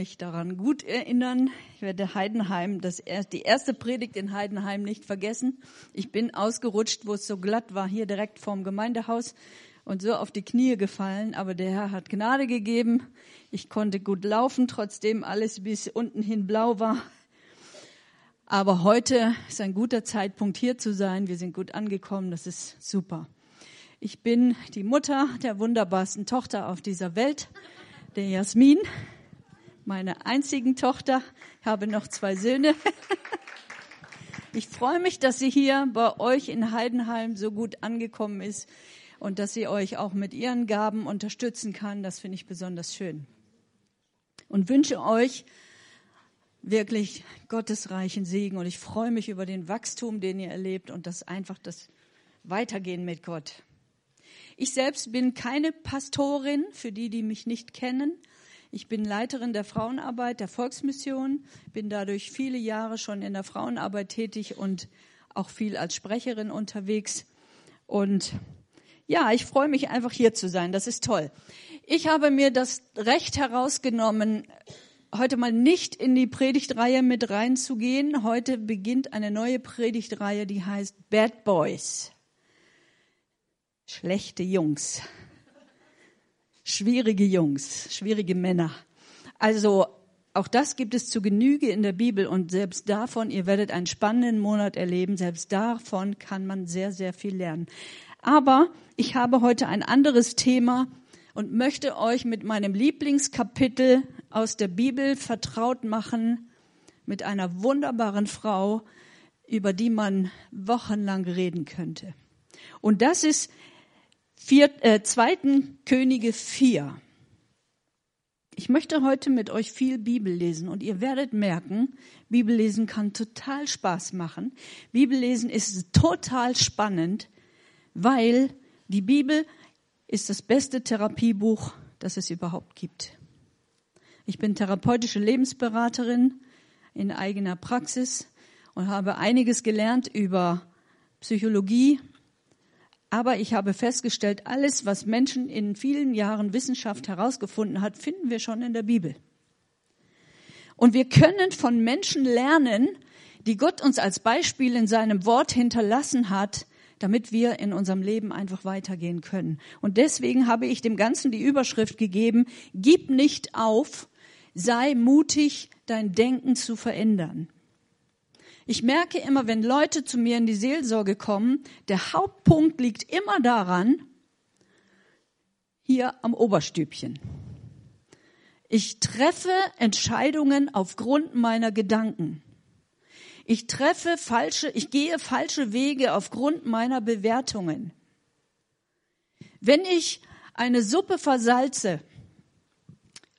mich daran gut erinnern. Ich werde Heidenheim, das die erste Predigt in Heidenheim nicht vergessen. Ich bin ausgerutscht, wo es so glatt war, hier direkt vorm Gemeindehaus und so auf die Knie gefallen. Aber der Herr hat Gnade gegeben. Ich konnte gut laufen, trotzdem alles bis unten hin blau war. Aber heute ist ein guter Zeitpunkt, hier zu sein. Wir sind gut angekommen. Das ist super. Ich bin die Mutter der wunderbarsten Tochter auf dieser Welt, der Jasmin meine einzigen Tochter. Ich habe noch zwei Söhne. Ich freue mich, dass sie hier bei euch in Heidenheim so gut angekommen ist und dass sie euch auch mit ihren Gaben unterstützen kann. Das finde ich besonders schön. Und wünsche euch wirklich gottesreichen Segen. Und ich freue mich über den Wachstum, den ihr erlebt und das einfach das Weitergehen mit Gott. Ich selbst bin keine Pastorin, für die, die mich nicht kennen. Ich bin Leiterin der Frauenarbeit der Volksmission, bin dadurch viele Jahre schon in der Frauenarbeit tätig und auch viel als Sprecherin unterwegs. Und ja, ich freue mich einfach hier zu sein. Das ist toll. Ich habe mir das Recht herausgenommen, heute mal nicht in die Predigtreihe mit reinzugehen. Heute beginnt eine neue Predigtreihe, die heißt Bad Boys. Schlechte Jungs schwierige Jungs, schwierige Männer. Also auch das gibt es zu Genüge in der Bibel und selbst davon, ihr werdet einen spannenden Monat erleben, selbst davon kann man sehr, sehr viel lernen. Aber ich habe heute ein anderes Thema und möchte euch mit meinem Lieblingskapitel aus der Bibel vertraut machen, mit einer wunderbaren Frau, über die man wochenlang reden könnte. Und das ist Vier, äh, zweiten Könige 4. Ich möchte heute mit euch viel Bibel lesen und ihr werdet merken, Bibellesen kann total Spaß machen. Bibellesen ist total spannend, weil die Bibel ist das beste Therapiebuch, das es überhaupt gibt. Ich bin therapeutische Lebensberaterin in eigener Praxis und habe einiges gelernt über Psychologie, aber ich habe festgestellt, alles, was Menschen in vielen Jahren Wissenschaft herausgefunden hat, finden wir schon in der Bibel. Und wir können von Menschen lernen, die Gott uns als Beispiel in seinem Wort hinterlassen hat, damit wir in unserem Leben einfach weitergehen können. Und deswegen habe ich dem Ganzen die Überschrift gegeben, gib nicht auf, sei mutig, dein Denken zu verändern. Ich merke immer, wenn Leute zu mir in die Seelsorge kommen, der Hauptpunkt liegt immer daran, hier am Oberstübchen. Ich treffe Entscheidungen aufgrund meiner Gedanken. Ich treffe falsche, ich gehe falsche Wege aufgrund meiner Bewertungen. Wenn ich eine Suppe versalze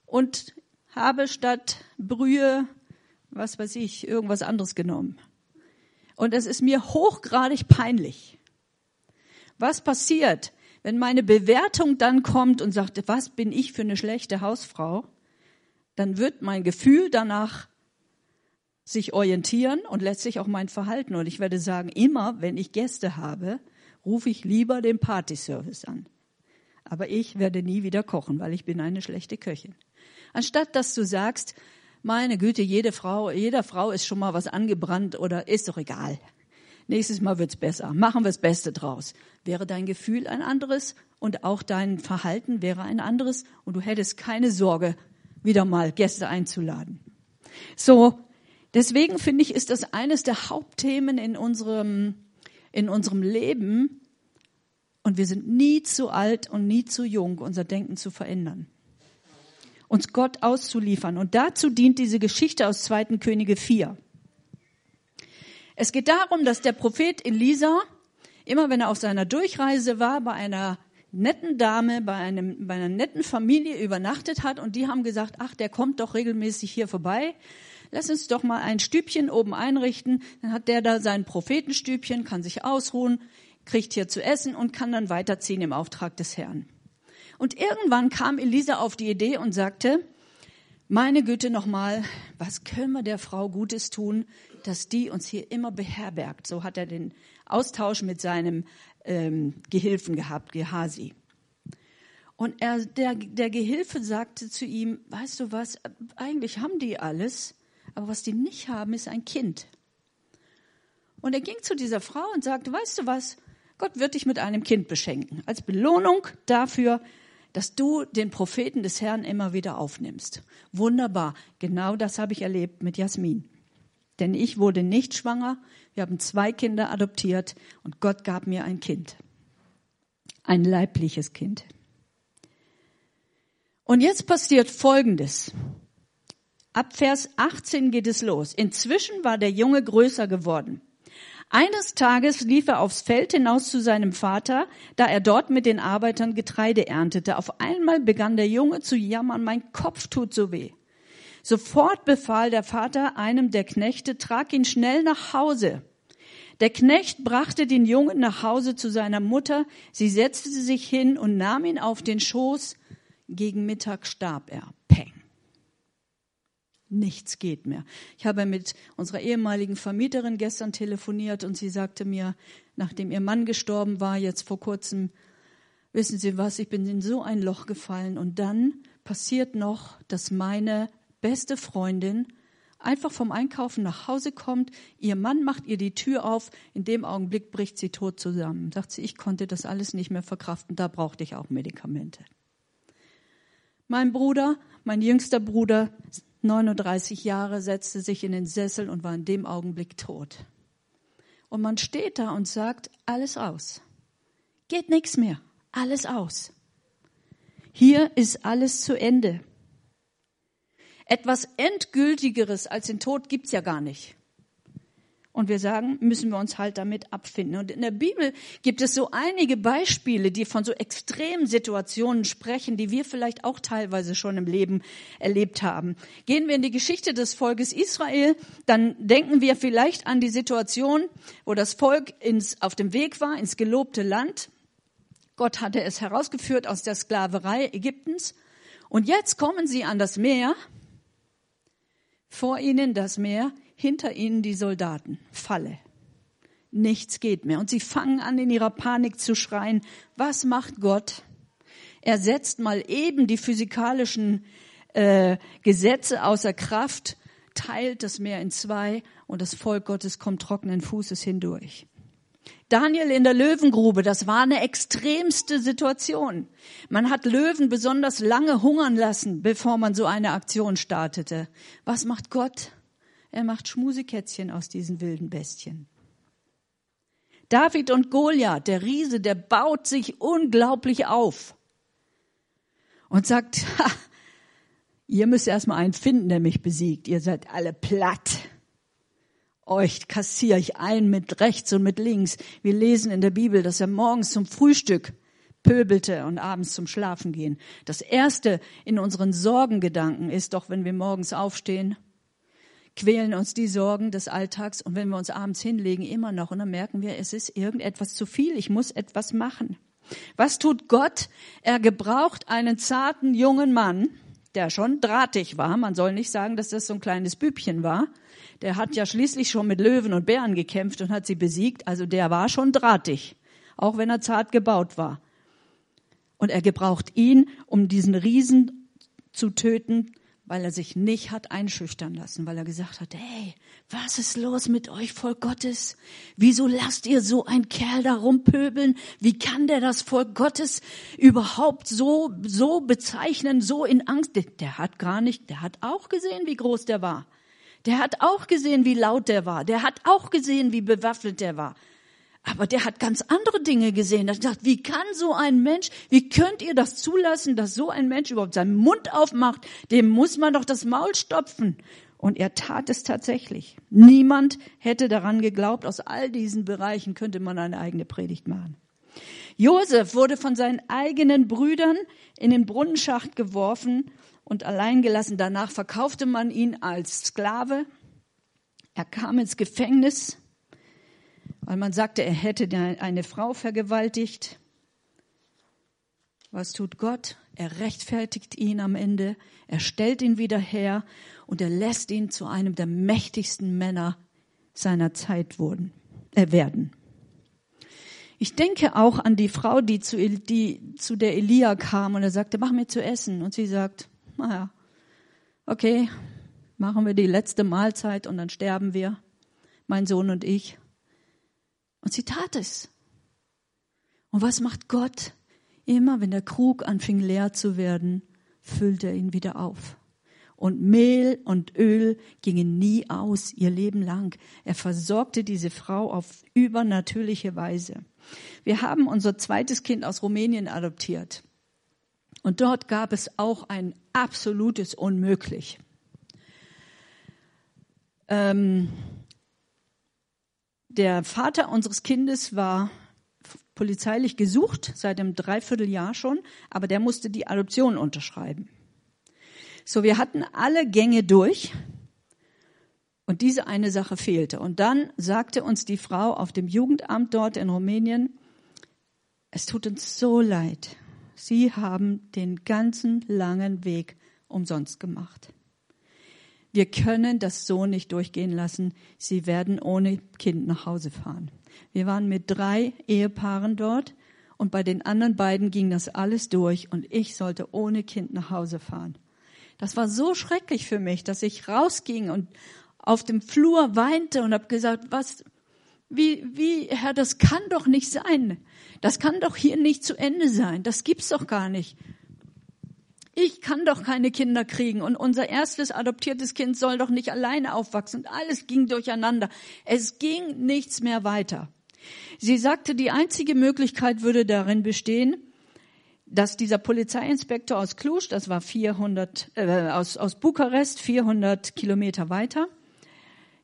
und habe statt Brühe was weiß ich, irgendwas anderes genommen. Und es ist mir hochgradig peinlich. Was passiert, wenn meine Bewertung dann kommt und sagt, was bin ich für eine schlechte Hausfrau? Dann wird mein Gefühl danach sich orientieren und letztlich auch mein Verhalten. Und ich werde sagen, immer wenn ich Gäste habe, rufe ich lieber den Partyservice an. Aber ich werde nie wieder kochen, weil ich bin eine schlechte Köchin. Anstatt dass du sagst, meine Güte, jede Frau, jeder Frau ist schon mal was angebrannt oder ist doch egal. Nächstes Mal wird's besser. Machen wir das Beste draus. Wäre dein Gefühl ein anderes und auch dein Verhalten wäre ein anderes und du hättest keine Sorge, wieder mal Gäste einzuladen. So, deswegen finde ich, ist das eines der Hauptthemen in unserem, in unserem Leben. Und wir sind nie zu alt und nie zu jung, unser Denken zu verändern uns Gott auszuliefern. Und dazu dient diese Geschichte aus 2. Könige 4. Es geht darum, dass der Prophet Elisa, immer wenn er auf seiner Durchreise war, bei einer netten Dame, bei, einem, bei einer netten Familie übernachtet hat und die haben gesagt, ach, der kommt doch regelmäßig hier vorbei. Lass uns doch mal ein Stübchen oben einrichten. Dann hat der da sein Prophetenstübchen, kann sich ausruhen, kriegt hier zu essen und kann dann weiterziehen im Auftrag des Herrn. Und irgendwann kam Elisa auf die Idee und sagte, meine Güte nochmal, was können wir der Frau Gutes tun, dass die uns hier immer beherbergt? So hat er den Austausch mit seinem ähm, Gehilfen gehabt, Gehasi. Und er, der, der Gehilfe sagte zu ihm, weißt du was, eigentlich haben die alles, aber was die nicht haben, ist ein Kind. Und er ging zu dieser Frau und sagte, weißt du was, Gott wird dich mit einem Kind beschenken, als Belohnung dafür, dass du den Propheten des Herrn immer wieder aufnimmst. Wunderbar, genau das habe ich erlebt mit Jasmin. Denn ich wurde nicht schwanger, wir haben zwei Kinder adoptiert und Gott gab mir ein Kind. Ein leibliches Kind. Und jetzt passiert Folgendes. Ab Vers 18 geht es los. Inzwischen war der Junge größer geworden. Eines Tages lief er aufs Feld hinaus zu seinem Vater, da er dort mit den Arbeitern Getreide erntete. Auf einmal begann der Junge zu jammern, mein Kopf tut so weh. Sofort befahl der Vater einem der Knechte, trag ihn schnell nach Hause. Der Knecht brachte den Jungen nach Hause zu seiner Mutter. Sie setzte sich hin und nahm ihn auf den Schoß. Gegen Mittag starb er. Nichts geht mehr. Ich habe mit unserer ehemaligen Vermieterin gestern telefoniert und sie sagte mir, nachdem ihr Mann gestorben war, jetzt vor kurzem, wissen Sie was, ich bin in so ein Loch gefallen. Und dann passiert noch, dass meine beste Freundin einfach vom Einkaufen nach Hause kommt, ihr Mann macht ihr die Tür auf, in dem Augenblick bricht sie tot zusammen. Sagt sie, ich konnte das alles nicht mehr verkraften, da brauchte ich auch Medikamente. Mein Bruder, mein jüngster Bruder, 39 Jahre, setzte sich in den Sessel und war in dem Augenblick tot. Und man steht da und sagt, alles aus. Geht nichts mehr. Alles aus. Hier ist alles zu Ende. Etwas Endgültigeres als den Tod gibt's ja gar nicht. Und wir sagen, müssen wir uns halt damit abfinden. Und in der Bibel gibt es so einige Beispiele, die von so extremen Situationen sprechen, die wir vielleicht auch teilweise schon im Leben erlebt haben. Gehen wir in die Geschichte des Volkes Israel, dann denken wir vielleicht an die Situation, wo das Volk ins, auf dem Weg war ins gelobte Land. Gott hatte es herausgeführt aus der Sklaverei Ägyptens. Und jetzt kommen sie an das Meer. Vor ihnen das Meer hinter ihnen die Soldaten. Falle. Nichts geht mehr. Und sie fangen an, in ihrer Panik zu schreien. Was macht Gott? Er setzt mal eben die physikalischen äh, Gesetze außer Kraft, teilt das Meer in zwei und das Volk Gottes kommt trockenen Fußes hindurch. Daniel in der Löwengrube, das war eine extremste Situation. Man hat Löwen besonders lange hungern lassen, bevor man so eine Aktion startete. Was macht Gott? Er macht Schmusekätzchen aus diesen wilden Bestien. David und Goliath, der Riese, der baut sich unglaublich auf und sagt, ha, ihr müsst erstmal einen finden, der mich besiegt. Ihr seid alle platt. Euch kassiere ich ein mit rechts und mit links. Wir lesen in der Bibel, dass er morgens zum Frühstück pöbelte und abends zum Schlafen gehen. Das erste in unseren Sorgengedanken ist doch, wenn wir morgens aufstehen, quälen uns die Sorgen des Alltags und wenn wir uns abends hinlegen, immer noch und dann merken wir, es ist irgendetwas zu viel, ich muss etwas machen. Was tut Gott? Er gebraucht einen zarten jungen Mann, der schon drahtig war. Man soll nicht sagen, dass das so ein kleines Bübchen war. Der hat ja schließlich schon mit Löwen und Bären gekämpft und hat sie besiegt. Also der war schon drahtig, auch wenn er zart gebaut war. Und er gebraucht ihn, um diesen Riesen zu töten, weil er sich nicht hat einschüchtern lassen, weil er gesagt hat, hey, was ist los mit euch, Volk Gottes? Wieso lasst ihr so einen Kerl da rumpöbeln? Wie kann der das Volk Gottes überhaupt so, so bezeichnen, so in Angst? Der hat gar nicht, der hat auch gesehen, wie groß der war. Der hat auch gesehen, wie laut der war. Der hat auch gesehen, wie bewaffnet der war. Aber der hat ganz andere Dinge gesehen. Er gesagt, wie kann so ein Mensch, wie könnt ihr das zulassen, dass so ein Mensch überhaupt seinen Mund aufmacht? Dem muss man doch das Maul stopfen. Und er tat es tatsächlich. Niemand hätte daran geglaubt. Aus all diesen Bereichen könnte man eine eigene Predigt machen. Josef wurde von seinen eigenen Brüdern in den Brunnenschacht geworfen und allein gelassen. Danach verkaufte man ihn als Sklave. Er kam ins Gefängnis weil man sagte, er hätte eine Frau vergewaltigt. Was tut Gott? Er rechtfertigt ihn am Ende, er stellt ihn wieder her und er lässt ihn zu einem der mächtigsten Männer seiner Zeit wurden, äh, werden. Ich denke auch an die Frau, die zu, die zu der Elia kam und er sagte, mach mir zu essen. Und sie sagt, naja, okay, machen wir die letzte Mahlzeit und dann sterben wir, mein Sohn und ich. Und sie tat es. Und was macht Gott? Immer wenn der Krug anfing leer zu werden, füllte er ihn wieder auf. Und Mehl und Öl gingen nie aus, ihr Leben lang. Er versorgte diese Frau auf übernatürliche Weise. Wir haben unser zweites Kind aus Rumänien adoptiert. Und dort gab es auch ein absolutes Unmöglich. Ähm, der Vater unseres Kindes war polizeilich gesucht, seit einem Dreivierteljahr schon, aber der musste die Adoption unterschreiben. So, wir hatten alle Gänge durch und diese eine Sache fehlte. Und dann sagte uns die Frau auf dem Jugendamt dort in Rumänien, es tut uns so leid. Sie haben den ganzen langen Weg umsonst gemacht. Wir können das so nicht durchgehen lassen. Sie werden ohne Kind nach Hause fahren. Wir waren mit drei Ehepaaren dort und bei den anderen beiden ging das alles durch und ich sollte ohne Kind nach Hause fahren. Das war so schrecklich für mich, dass ich rausging und auf dem Flur weinte und habe gesagt, was, wie, wie, Herr, das kann doch nicht sein. Das kann doch hier nicht zu Ende sein. Das gibt's doch gar nicht. Ich kann doch keine Kinder kriegen und unser erstes adoptiertes Kind soll doch nicht alleine aufwachsen. Und alles ging durcheinander. Es ging nichts mehr weiter. Sie sagte, die einzige Möglichkeit würde darin bestehen, dass dieser Polizeiinspektor aus Cluj, das war 400, äh, aus, aus Bukarest, 400 Kilometer weiter,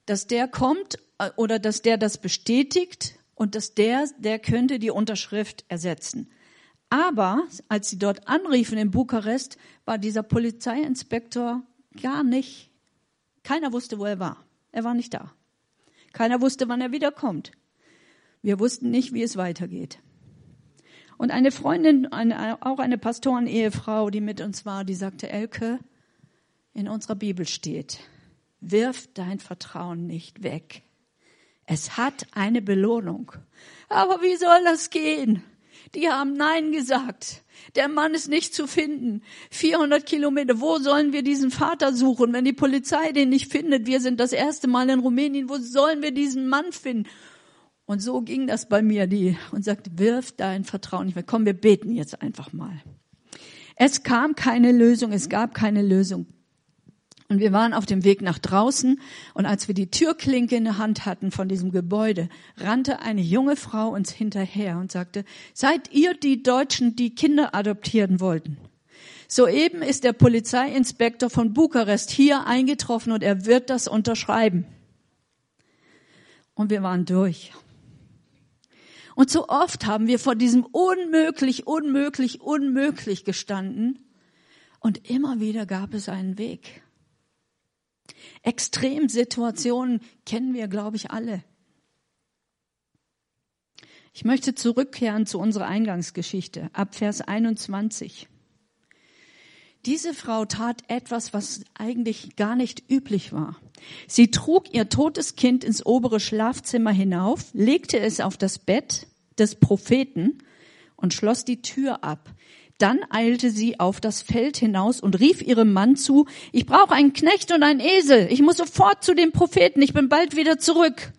dass der kommt äh, oder dass der das bestätigt und dass der, der könnte die Unterschrift ersetzen. Aber als sie dort anriefen in Bukarest, war dieser Polizeiinspektor gar nicht, keiner wusste, wo er war. Er war nicht da. Keiner wusste, wann er wiederkommt. Wir wussten nicht, wie es weitergeht. Und eine Freundin, eine, auch eine Pastorenehefrau, die mit uns war, die sagte, Elke, in unserer Bibel steht, wirf dein Vertrauen nicht weg. Es hat eine Belohnung. Aber wie soll das gehen? Die haben Nein gesagt. Der Mann ist nicht zu finden. 400 Kilometer. Wo sollen wir diesen Vater suchen, wenn die Polizei den nicht findet? Wir sind das erste Mal in Rumänien. Wo sollen wir diesen Mann finden? Und so ging das bei mir, die, und sagte, wirf dein Vertrauen nicht mehr. Komm, wir beten jetzt einfach mal. Es kam keine Lösung, es gab keine Lösung. Und wir waren auf dem Weg nach draußen und als wir die Türklinke in der Hand hatten von diesem Gebäude, rannte eine junge Frau uns hinterher und sagte, seid ihr die Deutschen, die Kinder adoptieren wollten? Soeben ist der Polizeiinspektor von Bukarest hier eingetroffen und er wird das unterschreiben. Und wir waren durch. Und so oft haben wir vor diesem unmöglich, unmöglich, unmöglich gestanden. Und immer wieder gab es einen Weg. Extremsituationen kennen wir, glaube ich, alle. Ich möchte zurückkehren zu unserer Eingangsgeschichte ab Vers 21. Diese Frau tat etwas, was eigentlich gar nicht üblich war. Sie trug ihr totes Kind ins obere Schlafzimmer hinauf, legte es auf das Bett des Propheten und schloss die Tür ab. Dann eilte sie auf das Feld hinaus und rief ihrem Mann zu, ich brauche einen Knecht und einen Esel, ich muss sofort zu dem Propheten, ich bin bald wieder zurück.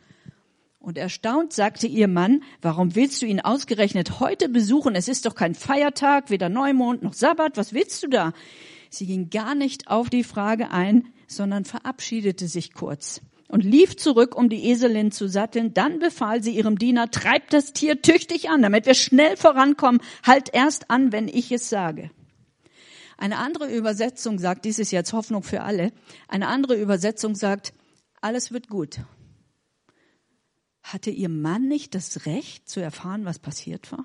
Und erstaunt sagte ihr Mann, warum willst du ihn ausgerechnet heute besuchen? Es ist doch kein Feiertag, weder Neumond noch Sabbat, was willst du da? Sie ging gar nicht auf die Frage ein, sondern verabschiedete sich kurz und lief zurück, um die Eselin zu satteln. Dann befahl sie ihrem Diener, treib das Tier tüchtig an, damit wir schnell vorankommen. Halt erst an, wenn ich es sage. Eine andere Übersetzung sagt, dies ist jetzt Hoffnung für alle, eine andere Übersetzung sagt, alles wird gut. Hatte ihr Mann nicht das Recht zu erfahren, was passiert war?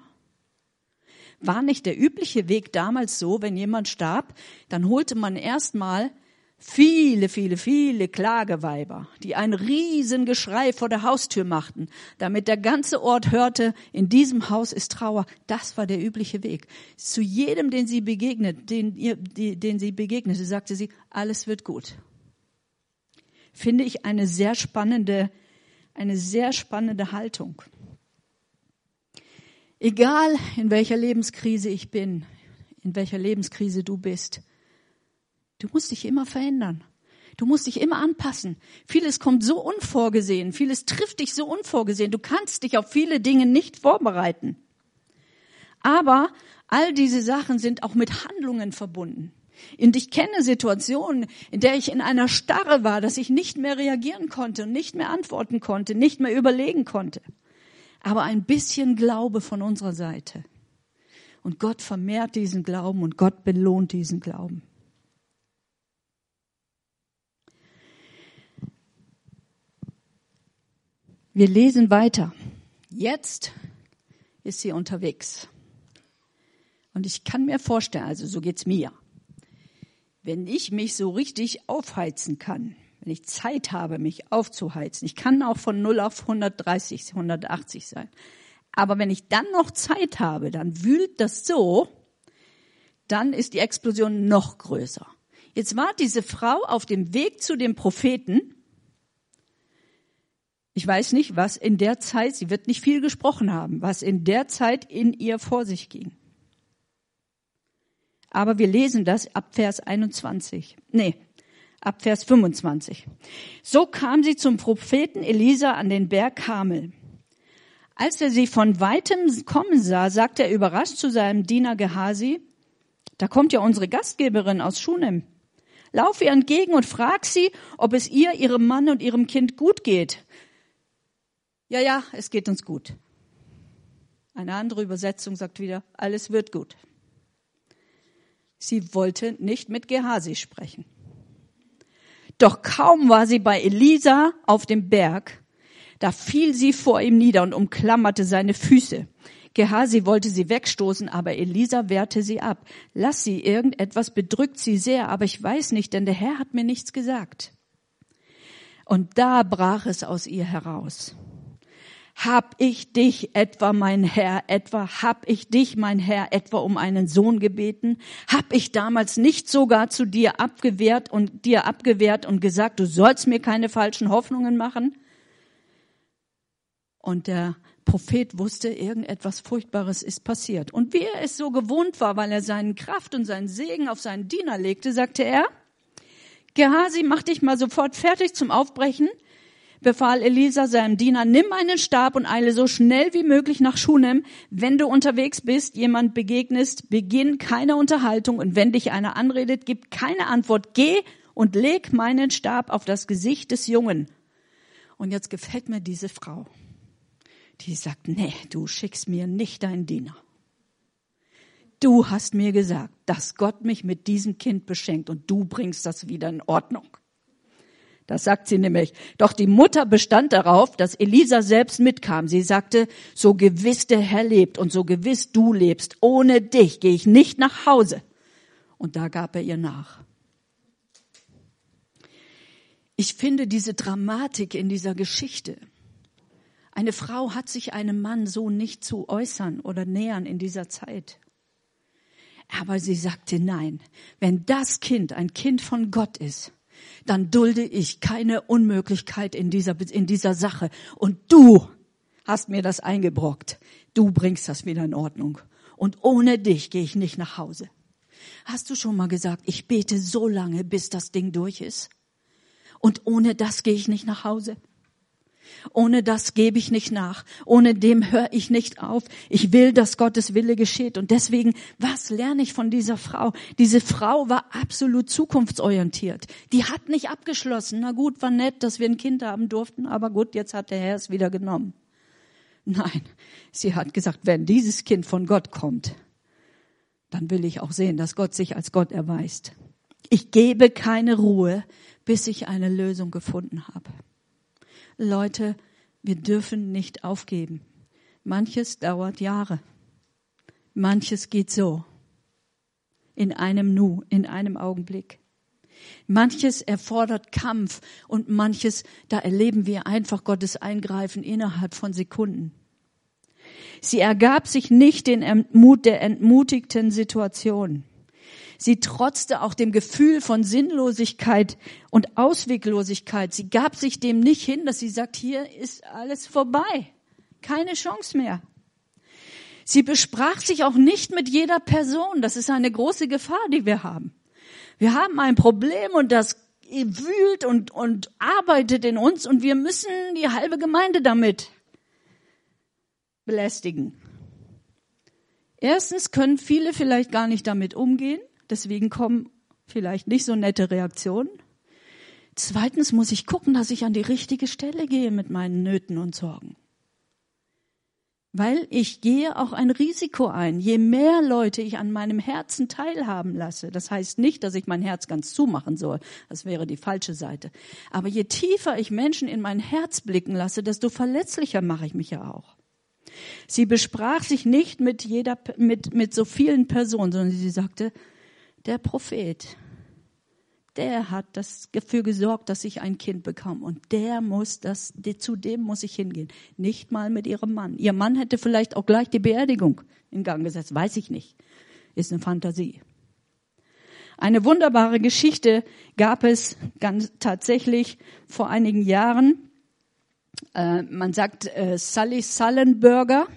War nicht der übliche Weg damals so, wenn jemand starb, dann holte man erstmal viele, viele, viele Klageweiber, die ein Riesengeschrei vor der Haustür machten, damit der ganze Ort hörte, in diesem Haus ist Trauer. Das war der übliche Weg. Zu jedem, den sie begegnet, den, ihr, den sie begegnete, sagte sie, alles wird gut. Finde ich eine sehr spannende, eine sehr spannende Haltung. Egal in welcher Lebenskrise ich bin, in welcher Lebenskrise du bist, du musst dich immer verändern. Du musst dich immer anpassen. Vieles kommt so unvorgesehen, vieles trifft dich so unvorgesehen. Du kannst dich auf viele Dinge nicht vorbereiten. Aber all diese Sachen sind auch mit Handlungen verbunden. Und ich kenne Situationen, in der ich in einer Starre war, dass ich nicht mehr reagieren konnte und nicht mehr antworten konnte, nicht mehr überlegen konnte. Aber ein bisschen Glaube von unserer Seite. Und Gott vermehrt diesen Glauben und Gott belohnt diesen Glauben. Wir lesen weiter. Jetzt ist sie unterwegs. Und ich kann mir vorstellen, also so geht's mir. Wenn ich mich so richtig aufheizen kann, wenn ich Zeit habe, mich aufzuheizen, ich kann auch von 0 auf 130, 180 sein. Aber wenn ich dann noch Zeit habe, dann wühlt das so, dann ist die Explosion noch größer. Jetzt war diese Frau auf dem Weg zu dem Propheten ich weiß nicht, was in der Zeit, sie wird nicht viel gesprochen haben, was in der Zeit in ihr vor sich ging. Aber wir lesen das ab Vers 21. Nee, ab Vers 25. So kam sie zum Propheten Elisa an den Berg Kamel. Als er sie von weitem kommen sah, sagte er überrascht zu seinem Diener Gehasi, da kommt ja unsere Gastgeberin aus Schunem. Lauf ihr entgegen und frag sie, ob es ihr, ihrem Mann und ihrem Kind gut geht ja, ja, es geht uns gut. Eine andere Übersetzung sagt wieder, alles wird gut. Sie wollte nicht mit Gehasi sprechen. Doch kaum war sie bei Elisa auf dem Berg, da fiel sie vor ihm nieder und umklammerte seine Füße. Gehasi wollte sie wegstoßen, aber Elisa wehrte sie ab. Lass sie, irgendetwas bedrückt sie sehr, aber ich weiß nicht, denn der Herr hat mir nichts gesagt. Und da brach es aus ihr heraus. Hab ich dich etwa, mein Herr, etwa, hab ich dich, mein Herr, etwa um einen Sohn gebeten? Hab ich damals nicht sogar zu dir abgewehrt und dir abgewehrt und gesagt, du sollst mir keine falschen Hoffnungen machen? Und der Prophet wusste, irgendetwas Furchtbares ist passiert. Und wie er es so gewohnt war, weil er seinen Kraft und seinen Segen auf seinen Diener legte, sagte er, Gehasi, mach dich mal sofort fertig zum Aufbrechen befahl Elisa seinem Diener, nimm einen Stab und eile so schnell wie möglich nach Schunem. Wenn du unterwegs bist, jemand begegnest, beginn keine Unterhaltung und wenn dich einer anredet, gib keine Antwort. Geh und leg meinen Stab auf das Gesicht des Jungen. Und jetzt gefällt mir diese Frau. Die sagt, nee, du schickst mir nicht deinen Diener. Du hast mir gesagt, dass Gott mich mit diesem Kind beschenkt und du bringst das wieder in Ordnung. Das sagt sie nämlich. Doch die Mutter bestand darauf, dass Elisa selbst mitkam. Sie sagte, so gewiss der Herr lebt und so gewiss du lebst, ohne dich gehe ich nicht nach Hause. Und da gab er ihr nach. Ich finde diese Dramatik in dieser Geschichte. Eine Frau hat sich einem Mann so nicht zu äußern oder nähern in dieser Zeit. Aber sie sagte nein, wenn das Kind ein Kind von Gott ist, dann dulde ich keine Unmöglichkeit in dieser, in dieser Sache. Und du hast mir das eingebrockt. Du bringst das wieder in Ordnung. Und ohne dich gehe ich nicht nach Hause. Hast du schon mal gesagt, ich bete so lange, bis das Ding durch ist? Und ohne das gehe ich nicht nach Hause? Ohne das gebe ich nicht nach. Ohne dem höre ich nicht auf. Ich will, dass Gottes Wille geschieht. Und deswegen, was lerne ich von dieser Frau? Diese Frau war absolut zukunftsorientiert. Die hat nicht abgeschlossen. Na gut, war nett, dass wir ein Kind haben durften, aber gut, jetzt hat der Herr es wieder genommen. Nein, sie hat gesagt, wenn dieses Kind von Gott kommt, dann will ich auch sehen, dass Gott sich als Gott erweist. Ich gebe keine Ruhe, bis ich eine Lösung gefunden habe. Leute, wir dürfen nicht aufgeben. Manches dauert Jahre. Manches geht so. In einem Nu, in einem Augenblick. Manches erfordert Kampf und manches, da erleben wir einfach Gottes Eingreifen innerhalb von Sekunden. Sie ergab sich nicht den Entmut der entmutigten Situation. Sie trotzte auch dem Gefühl von Sinnlosigkeit und Ausweglosigkeit. Sie gab sich dem nicht hin, dass sie sagt, hier ist alles vorbei. Keine Chance mehr. Sie besprach sich auch nicht mit jeder Person. Das ist eine große Gefahr, die wir haben. Wir haben ein Problem und das wühlt und, und arbeitet in uns und wir müssen die halbe Gemeinde damit belästigen. Erstens können viele vielleicht gar nicht damit umgehen, deswegen kommen vielleicht nicht so nette Reaktionen. Zweitens muss ich gucken, dass ich an die richtige Stelle gehe mit meinen Nöten und Sorgen. Weil ich gehe auch ein Risiko ein. Je mehr Leute ich an meinem Herzen teilhaben lasse, das heißt nicht, dass ich mein Herz ganz zumachen soll, das wäre die falsche Seite. Aber je tiefer ich Menschen in mein Herz blicken lasse, desto verletzlicher mache ich mich ja auch. Sie besprach sich nicht mit jeder, mit, mit so vielen Personen, sondern sie sagte, der Prophet, der hat das dafür gesorgt, dass ich ein Kind bekam. Und der muss das, zu dem muss ich hingehen. Nicht mal mit ihrem Mann. Ihr Mann hätte vielleicht auch gleich die Beerdigung in Gang gesetzt. Weiß ich nicht. Ist eine Fantasie. Eine wunderbare Geschichte gab es ganz tatsächlich vor einigen Jahren. Äh, man sagt äh, Sully Sullenberger,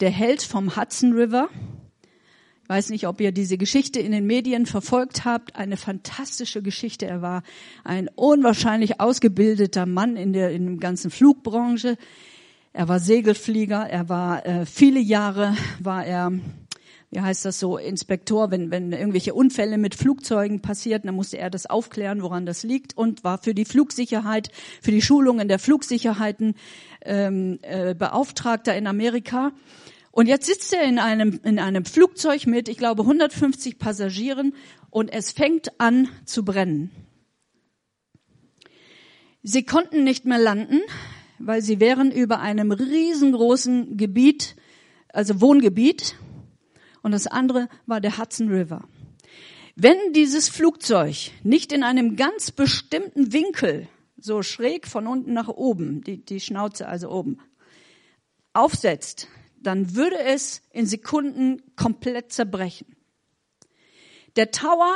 der Held vom Hudson River weiß nicht, ob ihr diese Geschichte in den Medien verfolgt habt. Eine fantastische Geschichte. Er war ein unwahrscheinlich ausgebildeter Mann in der, in der ganzen Flugbranche. Er war Segelflieger. Er war äh, viele Jahre war er wie heißt das so, Inspektor, wenn, wenn irgendwelche Unfälle mit Flugzeugen passierten, dann musste er das aufklären, woran das liegt und war für die Flugsicherheit, für die Schulungen der Flugsicherheiten ähm, äh, Beauftragter in Amerika. Und jetzt sitzt er in einem, in einem Flugzeug mit, ich glaube, 150 Passagieren und es fängt an zu brennen. Sie konnten nicht mehr landen, weil sie wären über einem riesengroßen Gebiet, also Wohngebiet, und das andere war der Hudson River. Wenn dieses Flugzeug nicht in einem ganz bestimmten Winkel, so schräg von unten nach oben, die, die Schnauze also oben, aufsetzt, dann würde es in Sekunden komplett zerbrechen. Der Tower,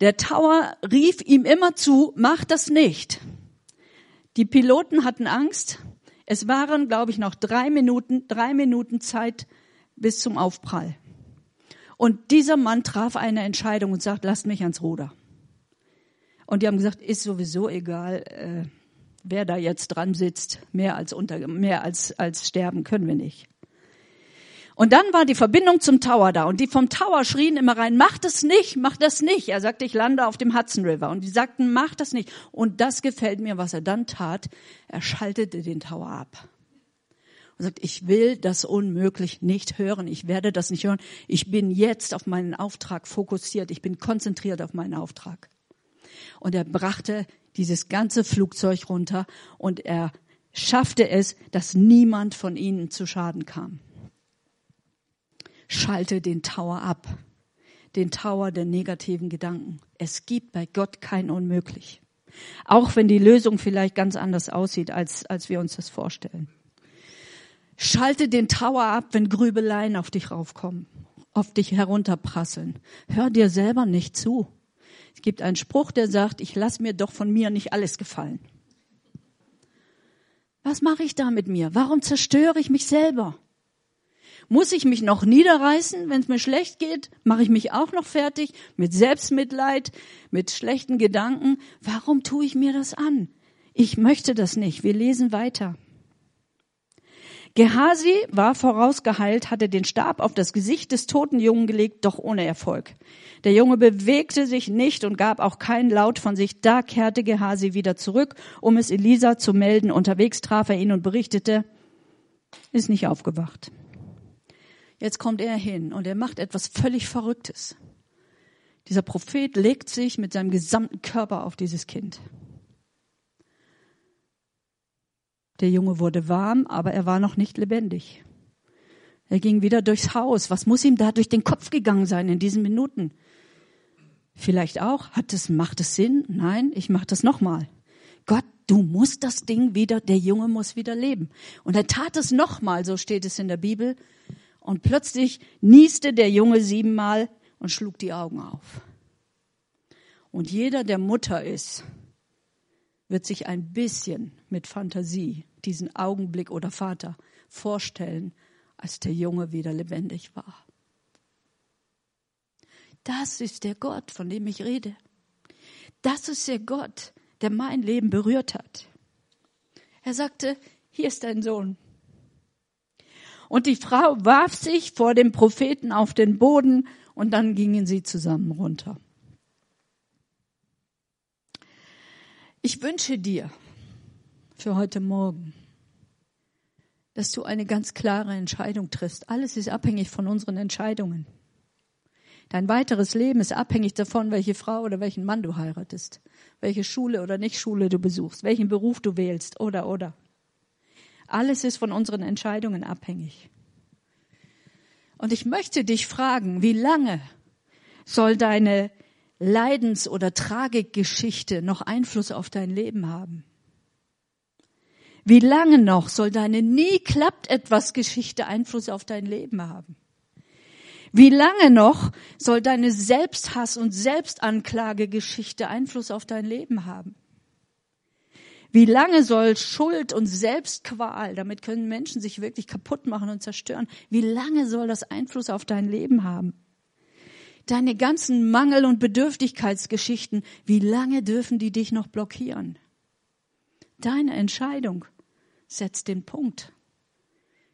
der Tower rief ihm immer zu, mach das nicht. Die Piloten hatten Angst. Es waren, glaube ich, noch drei Minuten, drei Minuten Zeit bis zum Aufprall. Und dieser Mann traf eine Entscheidung und sagt, lasst mich ans Ruder. Und die haben gesagt, ist sowieso egal, äh, wer da jetzt dran sitzt, mehr als unter, mehr als, als sterben können wir nicht. Und dann war die Verbindung zum Tower da und die vom Tower schrien immer rein, mach das nicht, mach das nicht. Er sagte, ich lande auf dem Hudson River und die sagten, mach das nicht. Und das gefällt mir, was er dann tat. Er schaltete den Tower ab und sagt, ich will das unmöglich nicht hören. Ich werde das nicht hören. Ich bin jetzt auf meinen Auftrag fokussiert. Ich bin konzentriert auf meinen Auftrag. Und er brachte dieses ganze Flugzeug runter und er schaffte es, dass niemand von ihnen zu Schaden kam. Schalte den Tower ab, den Tower der negativen Gedanken. Es gibt bei Gott kein Unmöglich. Auch wenn die Lösung vielleicht ganz anders aussieht, als, als wir uns das vorstellen. Schalte den Tower ab, wenn Grübeleien auf dich raufkommen, auf dich herunterprasseln. Hör dir selber nicht zu. Es gibt einen Spruch, der sagt, ich lass mir doch von mir nicht alles gefallen. Was mache ich da mit mir? Warum zerstöre ich mich selber? Muss ich mich noch niederreißen, wenn es mir schlecht geht? Mache ich mich auch noch fertig mit Selbstmitleid, mit schlechten Gedanken? Warum tue ich mir das an? Ich möchte das nicht. Wir lesen weiter. Gehasi war vorausgeheilt, hatte den Stab auf das Gesicht des toten Jungen gelegt, doch ohne Erfolg. Der Junge bewegte sich nicht und gab auch keinen Laut von sich. Da kehrte Gehasi wieder zurück, um es Elisa zu melden. Unterwegs traf er ihn und berichtete, ist nicht aufgewacht. Jetzt kommt er hin und er macht etwas völlig Verrücktes. Dieser Prophet legt sich mit seinem gesamten Körper auf dieses Kind. Der Junge wurde warm, aber er war noch nicht lebendig. Er ging wieder durchs Haus. Was muss ihm da durch den Kopf gegangen sein in diesen Minuten? Vielleicht auch, hat es, macht es Sinn? Nein, ich mache das nochmal. Gott, du musst das Ding wieder, der Junge muss wieder leben. Und er tat es nochmal, so steht es in der Bibel. Und plötzlich nieste der Junge siebenmal und schlug die Augen auf. Und jeder, der Mutter ist, wird sich ein bisschen mit Fantasie diesen Augenblick oder Vater vorstellen, als der Junge wieder lebendig war. Das ist der Gott, von dem ich rede. Das ist der Gott, der mein Leben berührt hat. Er sagte, hier ist dein Sohn. Und die Frau warf sich vor dem Propheten auf den Boden und dann gingen sie zusammen runter. Ich wünsche dir für heute Morgen, dass du eine ganz klare Entscheidung triffst. Alles ist abhängig von unseren Entscheidungen. Dein weiteres Leben ist abhängig davon, welche Frau oder welchen Mann du heiratest, welche Schule oder nicht Schule du besuchst, welchen Beruf du wählst oder oder. Alles ist von unseren Entscheidungen abhängig. Und ich möchte dich fragen, wie lange soll deine Leidens- oder Tragikgeschichte noch Einfluss auf dein Leben haben? Wie lange noch soll deine nie klappt etwas Geschichte Einfluss auf dein Leben haben? Wie lange noch soll deine Selbsthass- und Selbstanklagegeschichte Einfluss auf dein Leben haben? Wie lange soll Schuld und Selbstqual, damit können Menschen sich wirklich kaputt machen und zerstören, wie lange soll das Einfluss auf dein Leben haben? Deine ganzen Mangel- und Bedürftigkeitsgeschichten, wie lange dürfen die dich noch blockieren? Deine Entscheidung setzt den Punkt.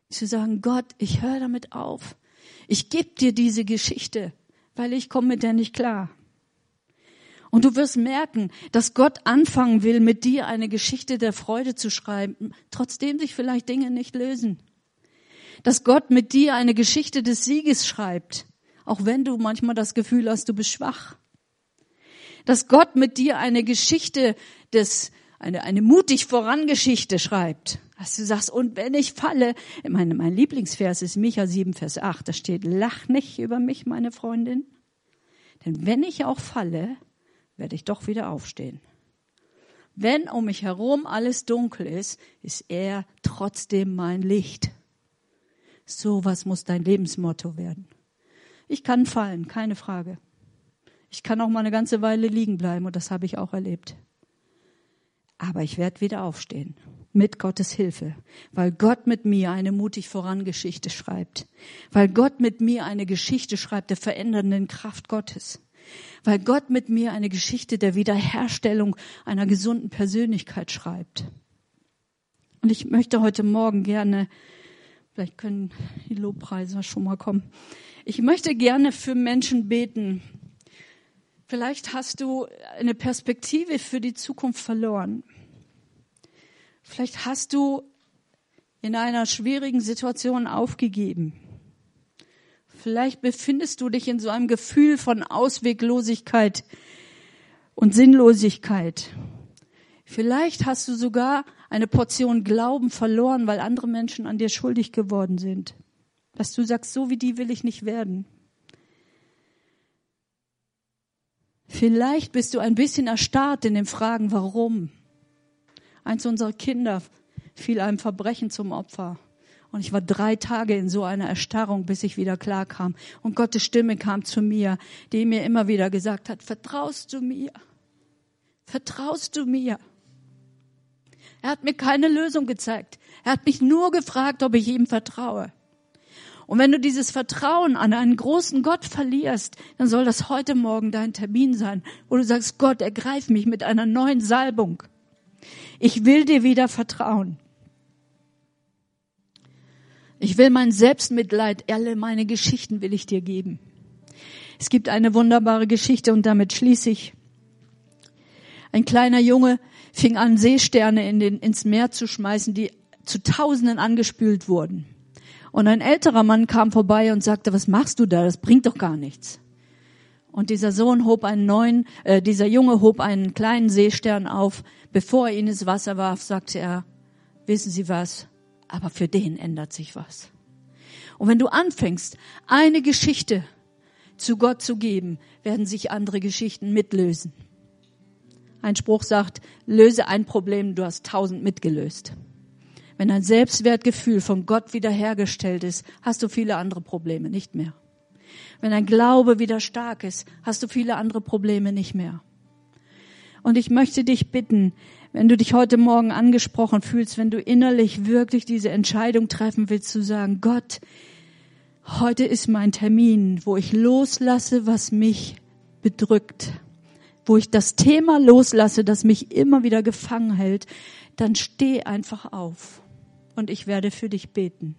Zu sagen, Gott, ich höre damit auf. Ich gebe dir diese Geschichte, weil ich komme mit der nicht klar. Und du wirst merken, dass Gott anfangen will, mit dir eine Geschichte der Freude zu schreiben, trotzdem sich vielleicht Dinge nicht lösen. Dass Gott mit dir eine Geschichte des Sieges schreibt, auch wenn du manchmal das Gefühl hast, du bist schwach. Dass Gott mit dir eine Geschichte des, eine, eine mutig Vorangeschichte schreibt. Dass du sagst, und wenn ich falle, mein, mein Lieblingsvers ist Micha 7, Vers 8, da steht, lach nicht über mich, meine Freundin. Denn wenn ich auch falle, werde ich doch wieder aufstehen. Wenn um mich herum alles dunkel ist, ist er trotzdem mein Licht. So was muss dein Lebensmotto werden. Ich kann fallen, keine Frage. Ich kann auch mal eine ganze Weile liegen bleiben und das habe ich auch erlebt. Aber ich werde wieder aufstehen mit Gottes Hilfe, weil Gott mit mir eine mutig vorangeschichte schreibt, weil Gott mit mir eine Geschichte schreibt der verändernden Kraft Gottes weil Gott mit mir eine Geschichte der Wiederherstellung einer gesunden Persönlichkeit schreibt. Und ich möchte heute Morgen gerne, vielleicht können die Lobpreise schon mal kommen, ich möchte gerne für Menschen beten. Vielleicht hast du eine Perspektive für die Zukunft verloren. Vielleicht hast du in einer schwierigen Situation aufgegeben. Vielleicht befindest du dich in so einem Gefühl von Ausweglosigkeit und Sinnlosigkeit. Vielleicht hast du sogar eine Portion Glauben verloren, weil andere Menschen an dir schuldig geworden sind. Dass du sagst, so wie die will ich nicht werden. Vielleicht bist du ein bisschen erstarrt in den Fragen, warum. Eins unserer Kinder fiel einem Verbrechen zum Opfer. Und ich war drei Tage in so einer Erstarrung, bis ich wieder klar kam. Und Gottes Stimme kam zu mir, die mir immer wieder gesagt hat, vertraust du mir? Vertraust du mir? Er hat mir keine Lösung gezeigt. Er hat mich nur gefragt, ob ich ihm vertraue. Und wenn du dieses Vertrauen an einen großen Gott verlierst, dann soll das heute Morgen dein Termin sein, wo du sagst, Gott, ergreif mich mit einer neuen Salbung. Ich will dir wieder vertrauen. Ich will mein Selbstmitleid, alle meine Geschichten will ich dir geben. Es gibt eine wunderbare Geschichte und damit schließe ich. Ein kleiner Junge fing an, Seesterne in den, ins Meer zu schmeißen, die zu Tausenden angespült wurden. Und ein älterer Mann kam vorbei und sagte, was machst du da? Das bringt doch gar nichts. Und dieser Sohn hob einen neuen, äh, dieser Junge hob einen kleinen Seestern auf. Bevor er ihn ins Wasser warf, sagte er, wissen Sie was? aber für den ändert sich was. Und wenn du anfängst, eine Geschichte zu Gott zu geben, werden sich andere Geschichten mitlösen. Ein Spruch sagt, löse ein Problem, du hast tausend mitgelöst. Wenn ein Selbstwertgefühl von Gott wiederhergestellt ist, hast du viele andere Probleme nicht mehr. Wenn ein Glaube wieder stark ist, hast du viele andere Probleme nicht mehr. Und ich möchte dich bitten, wenn du dich heute Morgen angesprochen fühlst, wenn du innerlich wirklich diese Entscheidung treffen willst, zu sagen, Gott, heute ist mein Termin, wo ich loslasse, was mich bedrückt, wo ich das Thema loslasse, das mich immer wieder gefangen hält, dann steh einfach auf und ich werde für dich beten.